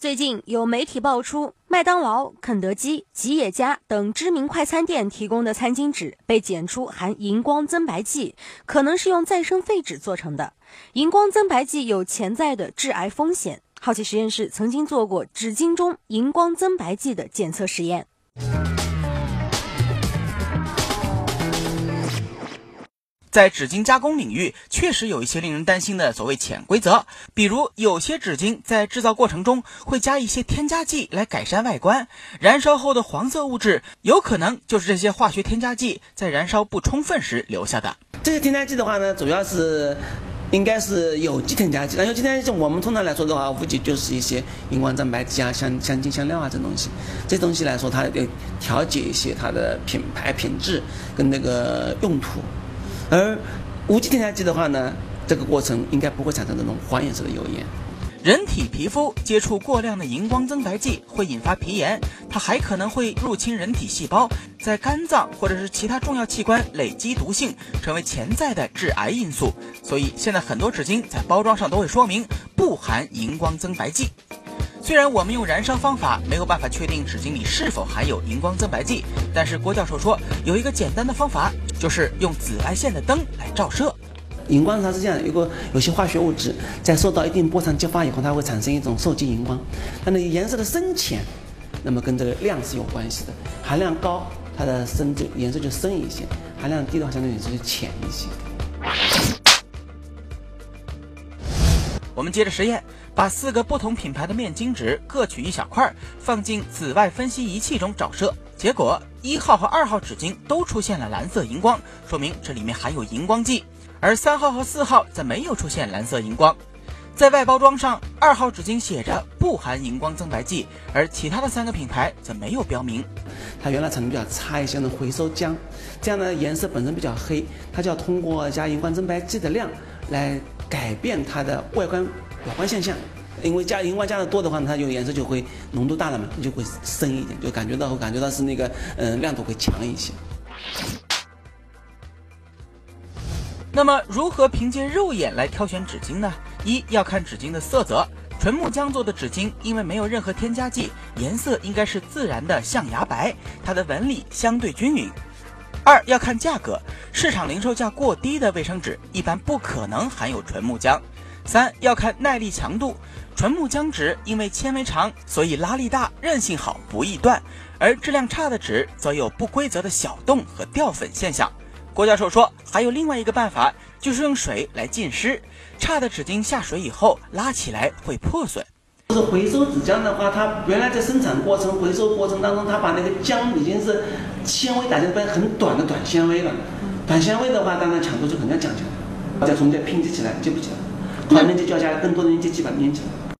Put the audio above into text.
最近有媒体爆出，麦当劳、肯德基、吉野家等知名快餐店提供的餐巾纸被检出含荧光增白剂，可能是用再生废纸做成的。荧光增白剂有潜在的致癌风险。好奇实验室曾经做过纸巾中荧光增白剂的检测实验。在纸巾加工领域，确实有一些令人担心的所谓潜规则，比如有些纸巾在制造过程中会加一些添加剂来改善外观，燃烧后的黄色物质有可能就是这些化学添加剂在燃烧不充分时留下的。这些添加剂的话呢，主要是应该是有机添加剂。那有机添加剂，我们通常来说的话，无非就是一些荧光增白剂啊、香香精、香料啊这东西。这东西来说，它要调节一些它的品牌品质跟那个用途。而无机添加剂的话呢，这个过程应该不会产生这种黄颜色的油烟。人体皮肤接触过量的荧光增白剂会引发皮炎，它还可能会入侵人体细胞，在肝脏或者是其他重要器官累积毒性，成为潜在的致癌因素。所以现在很多纸巾在包装上都会说明不含荧光增白剂。虽然我们用燃烧方法没有办法确定纸巾里是否含有荧光增白剂，但是郭教授说有一个简单的方法，就是用紫外线的灯来照射。荧光它是这样，如果有些化学物质在受到一定波长激发以后，它会产生一种受激荧光。它的颜色的深浅，那么跟这个量是有关系的。含量高，它的深就颜色就深一些；含量低的话，相对颜色就浅一些。我们接着实验，把四个不同品牌的面巾纸各取一小块，放进紫外分析仪器中照射。结果，一号和二号纸巾都出现了蓝色荧光，说明这里面含有荧光剂；而三号和四号则没有出现蓝色荧光。在外包装上，二号纸巾写着不含荧光增白剂，而其他的三个品牌则没有标明。它原来产能比较差一些的回收浆，这样的颜色本身比较黑，它就要通过加荧光增白剂的量来。改变它的外观表观现象，因为加荧光加的多的话，它就颜色就会浓度大了嘛，就会深一点，就感觉到感觉到是那个嗯亮度会强一些。那么如何凭借肉眼来挑选纸巾呢？一要看纸巾的色泽，纯木浆做的纸巾因为没有任何添加剂，颜色应该是自然的象牙白，它的纹理相对均匀。二要看价格，市场零售价过低的卫生纸一般不可能含有纯木浆。三要看耐力强度，纯木浆纸因为纤维长，所以拉力大，韧性好，不易断；而质量差的纸则有不规则的小洞和掉粉现象。郭教授说，还有另外一个办法，就是用水来浸湿，差的纸巾下水以后拉起来会破损。是回收纸浆的话，它原来在生产过程、回收过程当中，它把那个浆已经是纤维打成分很短的短纤维了。短纤维的话，当然强度就肯定要降下来，再重新拼接起来接不起来，环面就要加更多的粘接剂把它粘起来。